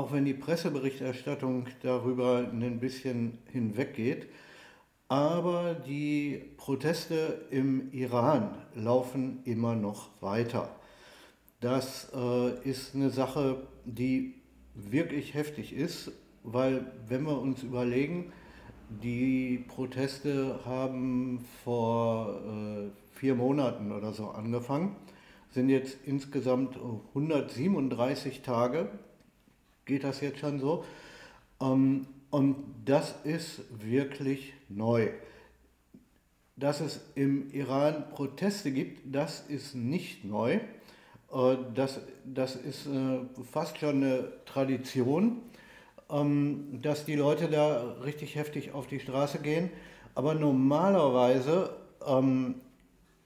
auch wenn die Presseberichterstattung darüber ein bisschen hinweggeht. Aber die Proteste im Iran laufen immer noch weiter. Das äh, ist eine Sache, die wirklich heftig ist, weil wenn wir uns überlegen, die Proteste haben vor äh, vier Monaten oder so angefangen, sind jetzt insgesamt 137 Tage, geht das jetzt schon so. Ähm, und das ist wirklich neu. Dass es im Iran Proteste gibt, das ist nicht neu. Äh, das, das ist äh, fast schon eine Tradition, ähm, dass die Leute da richtig heftig auf die Straße gehen. Aber normalerweise ähm,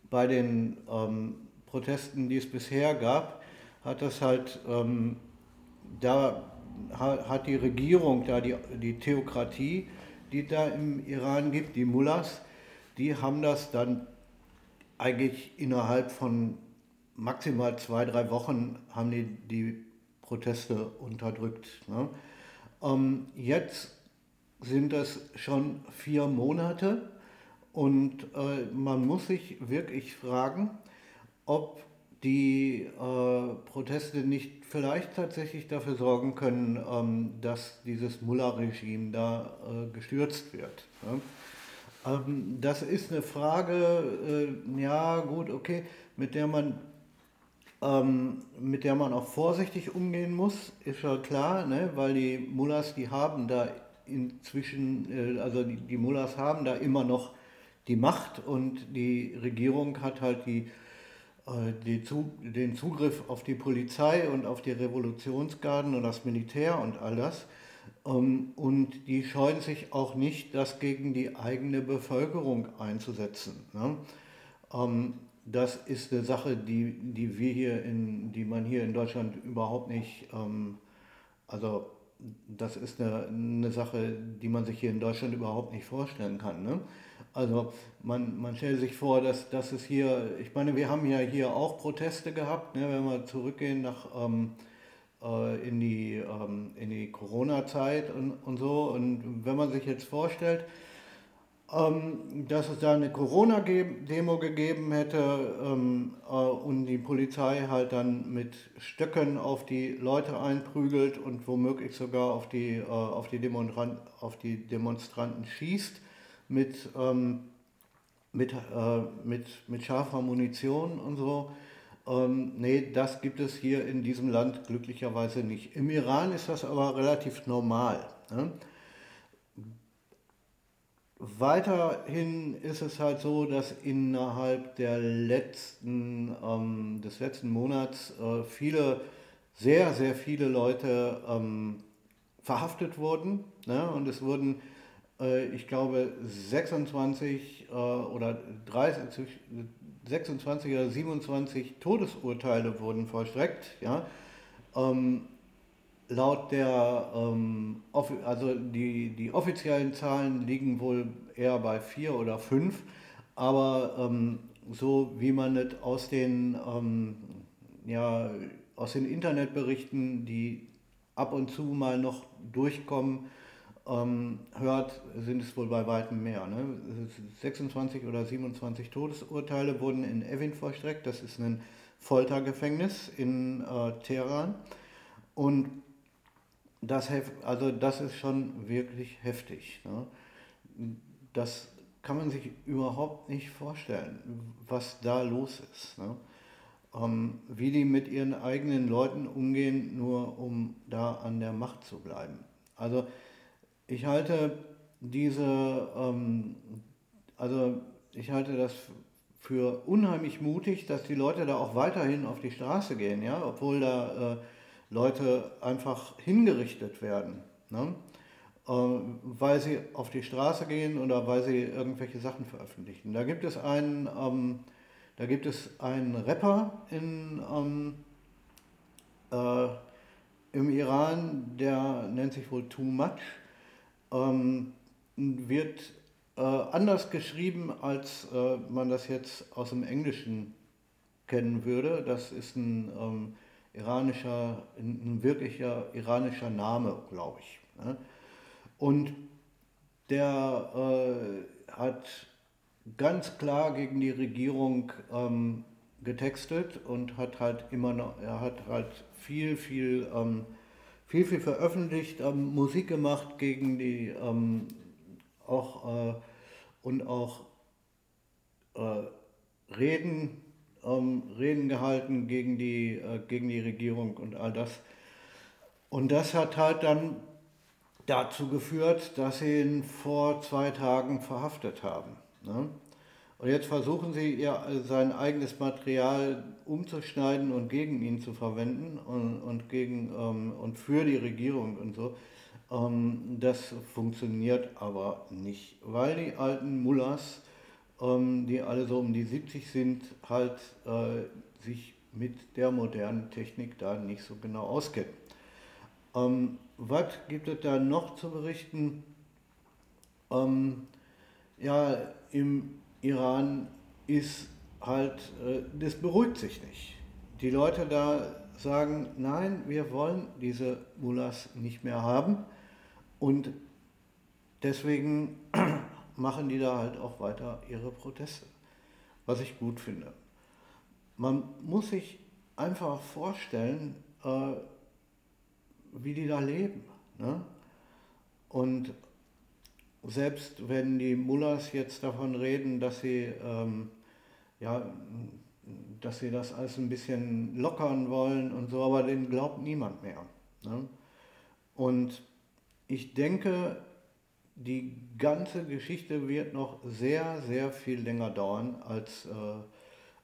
bei den ähm, Protesten, die es bisher gab, hat das halt, da hat die Regierung, da die, die Theokratie, die da im Iran gibt, die Mullahs, die haben das dann eigentlich innerhalb von maximal zwei, drei Wochen haben die die Proteste unterdrückt. Ne? Ähm, jetzt sind es schon vier Monate und äh, man muss sich wirklich fragen, ob die äh, Proteste nicht vielleicht tatsächlich dafür sorgen können, ähm, dass dieses Mullah-Regime da äh, gestürzt wird. Ne? Ähm, das ist eine Frage, äh, ja gut, okay, mit der man ähm, mit der man auch vorsichtig umgehen muss, ist ja klar, ne? weil die Mullahs, die haben da inzwischen, äh, also die, die Mullahs haben da immer noch die Macht und die Regierung hat halt die, die Zu, den Zugriff auf die Polizei und auf die Revolutionsgarden und das Militär und all das. Ähm, und die scheuen sich auch nicht, das gegen die eigene Bevölkerung einzusetzen. Ne? Ähm, das ist eine Sache, die, die wir hier in, die man hier in Deutschland überhaupt nicht, ähm, also das ist eine, eine Sache, die man sich hier in Deutschland überhaupt nicht vorstellen kann. Also man, man stellt sich vor, dass, dass es hier, ich meine, wir haben ja hier auch Proteste gehabt, ne, wenn wir zurückgehen nach, ähm, äh, in die, ähm, die Corona-Zeit und, und so. Und wenn man sich jetzt vorstellt, ähm, dass es da eine Corona-Demo gegeben hätte ähm, äh, und die Polizei halt dann mit Stöcken auf die Leute einprügelt und womöglich sogar auf die, äh, auf die, Demonstran auf die Demonstranten schießt mit, ähm, mit, äh, mit, mit scharfer Munition und so. Ähm, nee, das gibt es hier in diesem Land glücklicherweise nicht. Im Iran ist das aber relativ normal. Ne? Weiterhin ist es halt so, dass innerhalb der letzten, ähm, des letzten Monats äh, viele, sehr, sehr viele Leute ähm, verhaftet wurden. Ne? Und es wurden, ich glaube, 26 äh, oder 30, 26 oder 27 Todesurteile wurden vollstreckt. Ja? Ähm, laut der, ähm, also die, die offiziellen Zahlen liegen wohl eher bei vier oder fünf, aber ähm, so wie man es aus den, ähm, ja, aus den Internetberichten, die ab und zu mal noch durchkommen, ähm, hört, sind es wohl bei weitem mehr. Ne? 26 oder 27 Todesurteile wurden in Evin vollstreckt, das ist ein Foltergefängnis in äh, Teheran. Und das, also das ist schon wirklich heftig. Ne? Das kann man sich überhaupt nicht vorstellen, was da los ist. Ne? Ähm, wie die mit ihren eigenen Leuten umgehen, nur um da an der Macht zu bleiben. Also ich halte diese, ähm, also ich halte das für unheimlich mutig, dass die Leute da auch weiterhin auf die Straße gehen, ja, obwohl da äh, Leute einfach hingerichtet werden, ne? äh, weil sie auf die Straße gehen oder weil sie irgendwelche Sachen veröffentlichen. Da gibt es einen, ähm, da gibt es einen Rapper in, ähm, äh, im Iran, der nennt sich wohl Too Much, ähm, wird äh, anders geschrieben, als äh, man das jetzt aus dem Englischen kennen würde. Das ist ein ähm, iranischer, ein wirklicher iranischer Name, glaube ich. Ne? Und der äh, hat ganz klar gegen die Regierung ähm, getextet und hat halt immer noch, er hat halt viel, viel, ähm, viel, viel veröffentlicht, ähm, Musik gemacht gegen die, ähm, auch äh, und auch äh, Reden, ähm, Reden gehalten gegen die, äh, gegen die Regierung und all das. Und das hat halt dann dazu geführt, dass sie ihn vor zwei Tagen verhaftet haben. Ne? Und jetzt versuchen sie, ihr, sein eigenes Material umzuschneiden und gegen ihn zu verwenden und, und, gegen, ähm, und für die Regierung und so. Ähm, das funktioniert aber nicht, weil die alten Mullahs, ähm, die alle so um die 70 sind, halt äh, sich mit der modernen Technik da nicht so genau auskennen. Ähm, was gibt es da noch zu berichten? Ähm, ja, im Iran ist halt, äh, das beruhigt sich nicht. Die Leute da sagen, nein, wir wollen diese Mullahs nicht mehr haben und deswegen machen die da halt auch weiter ihre Proteste, was ich gut finde. Man muss sich einfach vorstellen, äh, wie die da leben. Ne? Und selbst wenn die Mullahs jetzt davon reden, dass sie, ähm, ja, dass sie das alles ein bisschen lockern wollen und so, aber den glaubt niemand mehr. Ne? Und ich denke, die ganze Geschichte wird noch sehr, sehr viel länger dauern als, äh,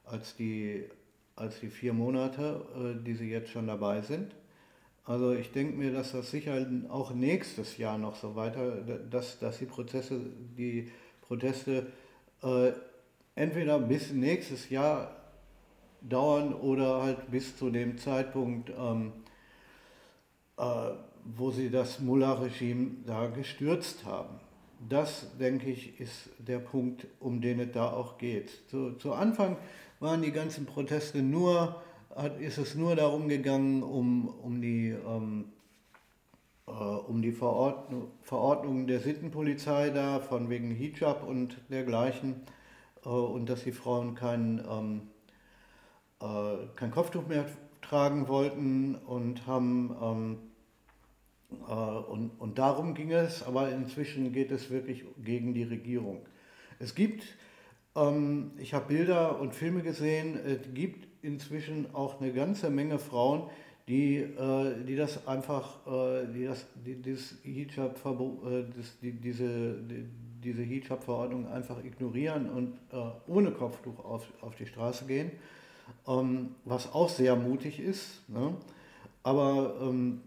als, die, als die vier Monate, äh, die sie jetzt schon dabei sind. Also ich denke mir, dass das sicher auch nächstes Jahr noch so weiter, dass, dass die Prozesse, die Proteste äh, entweder bis nächstes Jahr dauern oder halt bis zu dem Zeitpunkt, ähm, äh, wo sie das Mullah-Regime da gestürzt haben. Das, denke ich, ist der Punkt, um den es da auch geht. Zu, zu Anfang waren die ganzen Proteste nur hat, ist es nur darum gegangen, um, um die, ähm, äh, um die Verordnung, Verordnung der Sittenpolizei da, von wegen Hijab und dergleichen, äh, und dass die Frauen kein, ähm, äh, kein Kopftuch mehr tragen wollten und haben ähm, äh, und, und darum ging es, aber inzwischen geht es wirklich gegen die Regierung. Es gibt, ähm, ich habe Bilder und Filme gesehen, es gibt inzwischen auch eine ganze Menge Frauen, die, äh, die das einfach, äh, die das, die, dieses Hijab äh, das, die, diese, die, diese Hijab-Verordnung einfach ignorieren und äh, ohne Kopftuch auf, auf die Straße gehen, ähm, was auch sehr mutig ist. Ne? Aber ähm,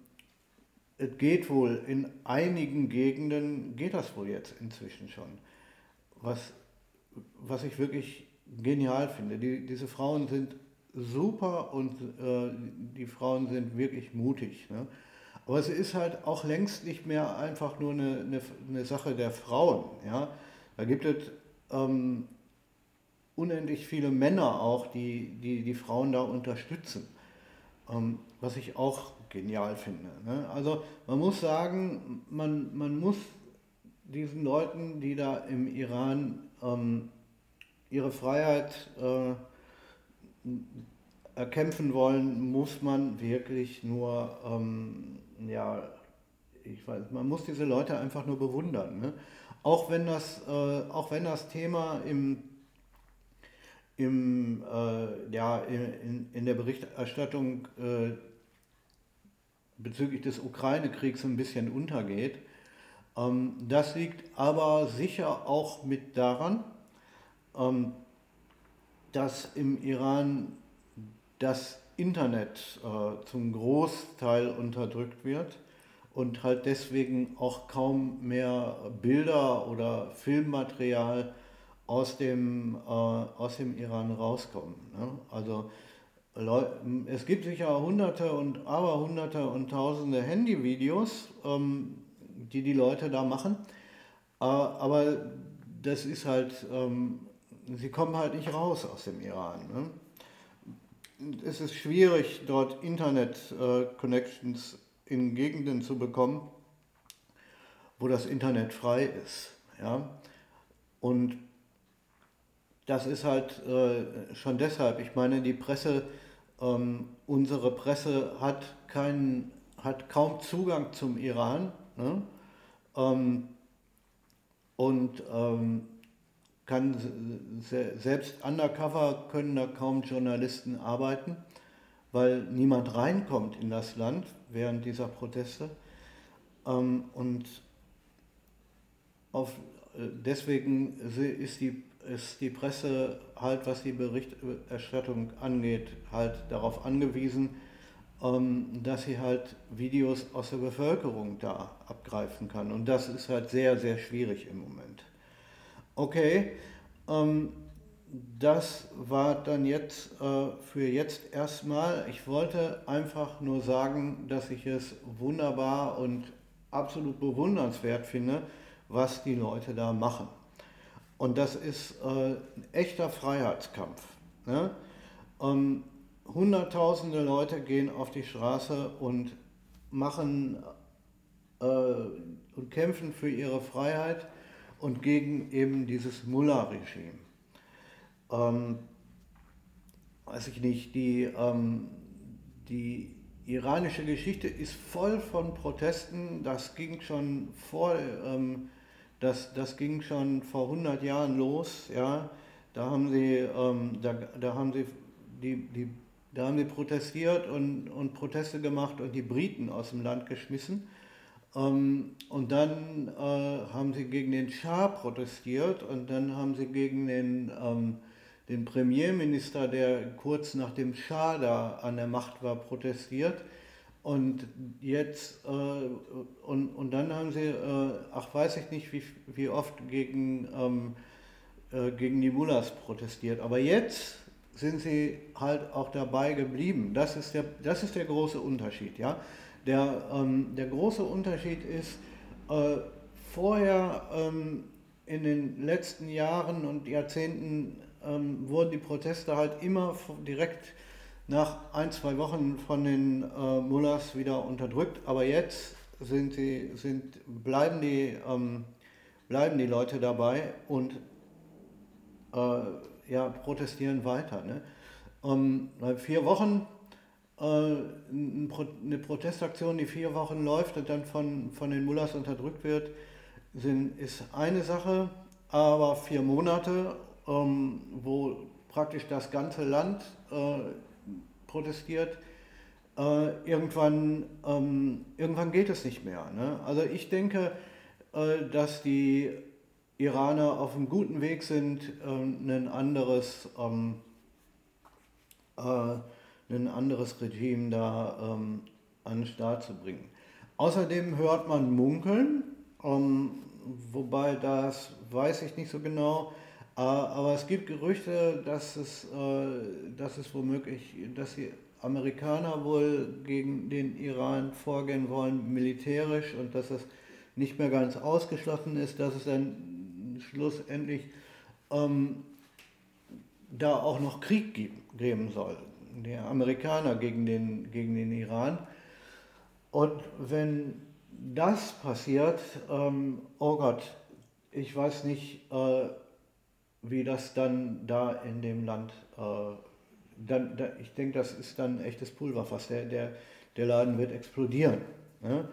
es geht wohl, in einigen Gegenden geht das wohl jetzt inzwischen schon. Was, was ich wirklich genial finde. Die, diese Frauen sind super und äh, die Frauen sind wirklich mutig. Ne? Aber es ist halt auch längst nicht mehr einfach nur eine, eine, eine Sache der Frauen. Ja? Da gibt es ähm, unendlich viele Männer auch, die die, die Frauen da unterstützen. Ähm, was ich auch genial finde. Ne? Also man muss sagen, man, man muss diesen Leuten, die da im Iran ähm, ihre Freiheit äh, erkämpfen wollen, muss man wirklich nur, ähm, ja, ich weiß, man muss diese Leute einfach nur bewundern. Ne? Auch, wenn das, äh, auch wenn das Thema im, im, äh, ja, in, in der Berichterstattung äh, bezüglich des Ukraine-Kriegs ein bisschen untergeht. Ähm, das liegt aber sicher auch mit daran, ähm, dass im Iran das Internet äh, zum Großteil unterdrückt wird und halt deswegen auch kaum mehr Bilder oder Filmmaterial aus dem, äh, aus dem Iran rauskommen. Ne? Also es gibt sicher hunderte und aber hunderte und tausende Handyvideos, ähm, die die Leute da machen, äh, aber das ist halt, ähm, sie kommen halt nicht raus aus dem Iran. Ne? es ist schwierig, dort Internet-Connections äh, in Gegenden zu bekommen, wo das Internet frei ist. Und das ist halt äh, schon deshalb, ich meine, die Presse, ähm, unsere Presse hat, keinen, hat kaum Zugang zum Iran. Ne? Ähm, und ähm, kann selbst undercover können da kaum Journalisten arbeiten, weil niemand reinkommt in das Land während dieser Proteste. Ähm, und auf, äh, deswegen ist die, ist die Presse halt, was die Berichterstattung angeht, halt darauf angewiesen, dass sie halt Videos aus der Bevölkerung da abgreifen kann. Und das ist halt sehr, sehr schwierig im Moment. Okay, ähm, das war dann jetzt äh, für jetzt erstmal. Ich wollte einfach nur sagen, dass ich es wunderbar und absolut bewundernswert finde, was die Leute da machen. Und das ist äh, ein echter Freiheitskampf. Ne? Hunderttausende Leute gehen auf die Straße und machen äh, und kämpfen für ihre Freiheit und gegen eben dieses Mullah-Regime. Ähm, weiß ich nicht, die, ähm, die iranische Geschichte ist voll von Protesten. Das ging schon vor, ähm, das, das ging schon vor 100 Jahren los. Ja, da haben sie, ähm, da, da haben sie die, die, da haben sie protestiert und, und Proteste gemacht und die Briten aus dem Land geschmissen. Ähm, und dann äh, haben sie gegen den Schah protestiert und dann haben sie gegen den, ähm, den Premierminister, der kurz nach dem Schah da an der Macht war, protestiert. Und jetzt, äh, und, und dann haben sie, äh, ach weiß ich nicht, wie, wie oft gegen, ähm, äh, gegen die Mullahs protestiert. Aber jetzt sind sie halt auch dabei geblieben. Das ist der, das ist der große Unterschied. Ja? Der, ähm, der große Unterschied ist, äh, vorher ähm, in den letzten Jahren und Jahrzehnten ähm, wurden die Proteste halt immer direkt nach ein, zwei Wochen von den äh, Mullahs wieder unterdrückt. Aber jetzt sind sie, sind, bleiben, die, ähm, bleiben die Leute dabei und äh, ja, protestieren weiter. Ne? Um, vier Wochen äh, eine Protestaktion, die vier Wochen läuft und dann von, von den Mullahs unterdrückt wird, sind, ist eine Sache, aber vier Monate, ähm, wo praktisch das ganze Land äh, protestiert, äh, irgendwann, ähm, irgendwann geht es nicht mehr. Ne? Also ich denke, äh, dass die Iraner auf einem guten Weg sind, äh, ein anderes ähm, äh, ein anderes Regime da ähm, an den Start zu bringen. Außerdem hört man Munkeln, ähm, wobei das weiß ich nicht so genau, äh, aber es gibt Gerüchte, dass es, äh, dass es womöglich, dass die Amerikaner wohl gegen den Iran vorgehen wollen, militärisch, und dass es nicht mehr ganz ausgeschlossen ist, dass es dann schlussendlich ähm, da auch noch Krieg geben soll der Amerikaner gegen den, gegen den Iran. Und wenn das passiert, ähm, oh Gott, ich weiß nicht, äh, wie das dann da in dem Land, äh, dann, da, ich denke, das ist dann echtes Pulverfass. Der, der, der Laden wird explodieren. Ne?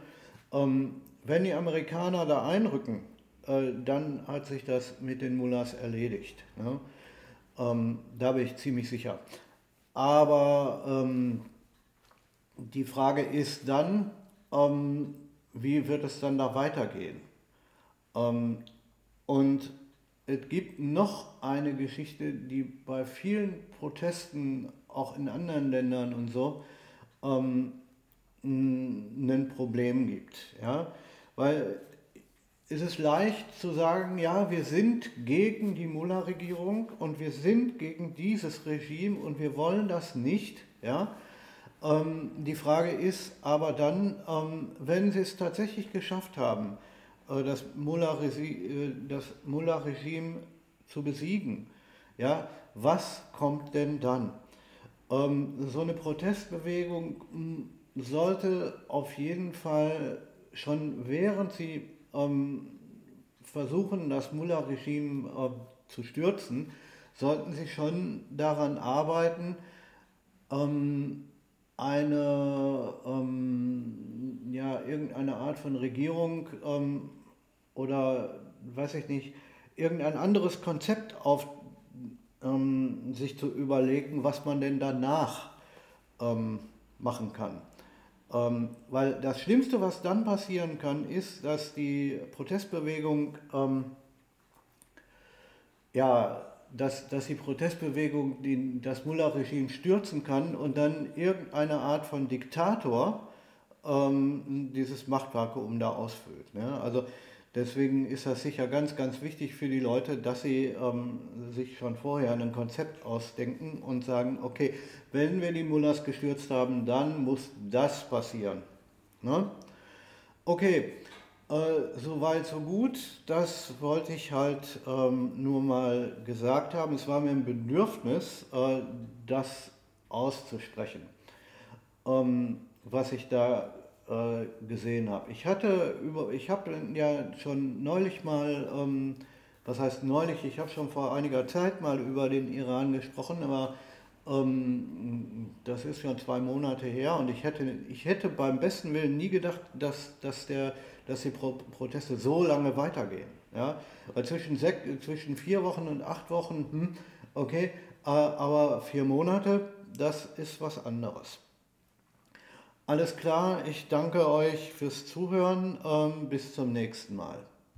Ähm, wenn die Amerikaner da einrücken, äh, dann hat sich das mit den Mullahs erledigt. Ne? Ähm, da bin ich ziemlich sicher. Aber ähm, die Frage ist dann, ähm, wie wird es dann da weitergehen? Ähm, und es gibt noch eine Geschichte, die bei vielen Protesten, auch in anderen Ländern und so, ähm, ein Problem gibt. Ja? Weil ist es leicht zu sagen, ja, wir sind gegen die Mullah-Regierung und wir sind gegen dieses Regime und wir wollen das nicht. Ja? Ähm, die Frage ist aber dann, ähm, wenn sie es tatsächlich geschafft haben, äh, das Mullah-Regime Mullah zu besiegen, ja, was kommt denn dann? Ähm, so eine Protestbewegung hm, sollte auf jeden Fall schon während sie versuchen, das Mullah-Regime äh, zu stürzen, sollten sie schon daran arbeiten, ähm, eine, ähm, ja, irgendeine Art von Regierung ähm, oder, weiß ich nicht, irgendein anderes Konzept auf ähm, sich zu überlegen, was man denn danach ähm, machen kann. Ähm, weil das Schlimmste, was dann passieren kann, ist, dass die Protestbewegung, ähm, ja, dass, dass die Protestbewegung den, das Mullah-Regime stürzen kann und dann irgendeine Art von Diktator ähm, dieses Machtvakuum da ausfüllt. Ne? Also Deswegen ist das sicher ganz, ganz wichtig für die Leute, dass sie ähm, sich schon vorher ein Konzept ausdenken und sagen, okay, wenn wir die Mullahs gestürzt haben, dann muss das passieren. Ne? Okay, äh, soweit, so gut. Das wollte ich halt ähm, nur mal gesagt haben. Es war mir ein Bedürfnis, äh, das auszusprechen, ähm, was ich da äh, gesehen habe. Ich hatte über, ich habe ja schon neulich mal, ähm, was heißt neulich, ich habe schon vor einiger Zeit mal über den Iran gesprochen, aber ähm, das ist schon zwei Monate her und ich hätte, ich hätte beim besten Willen nie gedacht, dass, dass, der, dass die Pro Proteste so lange weitergehen. Ja? Weil zwischen, zwischen vier Wochen und acht Wochen, hm, okay, äh, aber vier Monate, das ist was anderes. Alles klar, ich danke euch fürs Zuhören. Ähm, bis zum nächsten Mal.